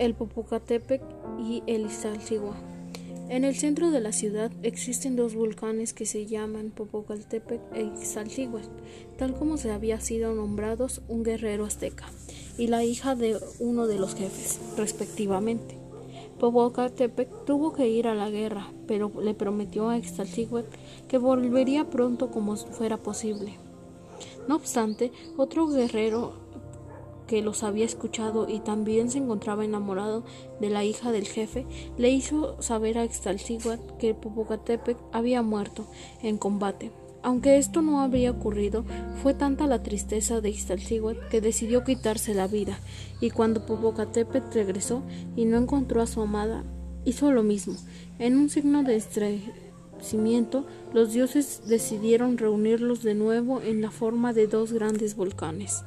el Popocatépetl y el Iztaccíhuatl. En el centro de la ciudad existen dos volcanes que se llaman Popocatépetl e Iztaccíhuatl, tal como se había sido nombrados un guerrero azteca y la hija de uno de los jefes, respectivamente. Popocatépetl tuvo que ir a la guerra, pero le prometió a Iztaccíhuatl que volvería pronto como fuera posible. No obstante, otro guerrero que los había escuchado y también se encontraba enamorado de la hija del jefe, le hizo saber a Iztaccíhuatl que Popocatépetl había muerto en combate. Aunque esto no habría ocurrido, fue tanta la tristeza de Iztaccíhuatl que decidió quitarse la vida, y cuando Popocatépetl regresó y no encontró a su amada, hizo lo mismo. En un signo de estremecimiento, los dioses decidieron reunirlos de nuevo en la forma de dos grandes volcanes.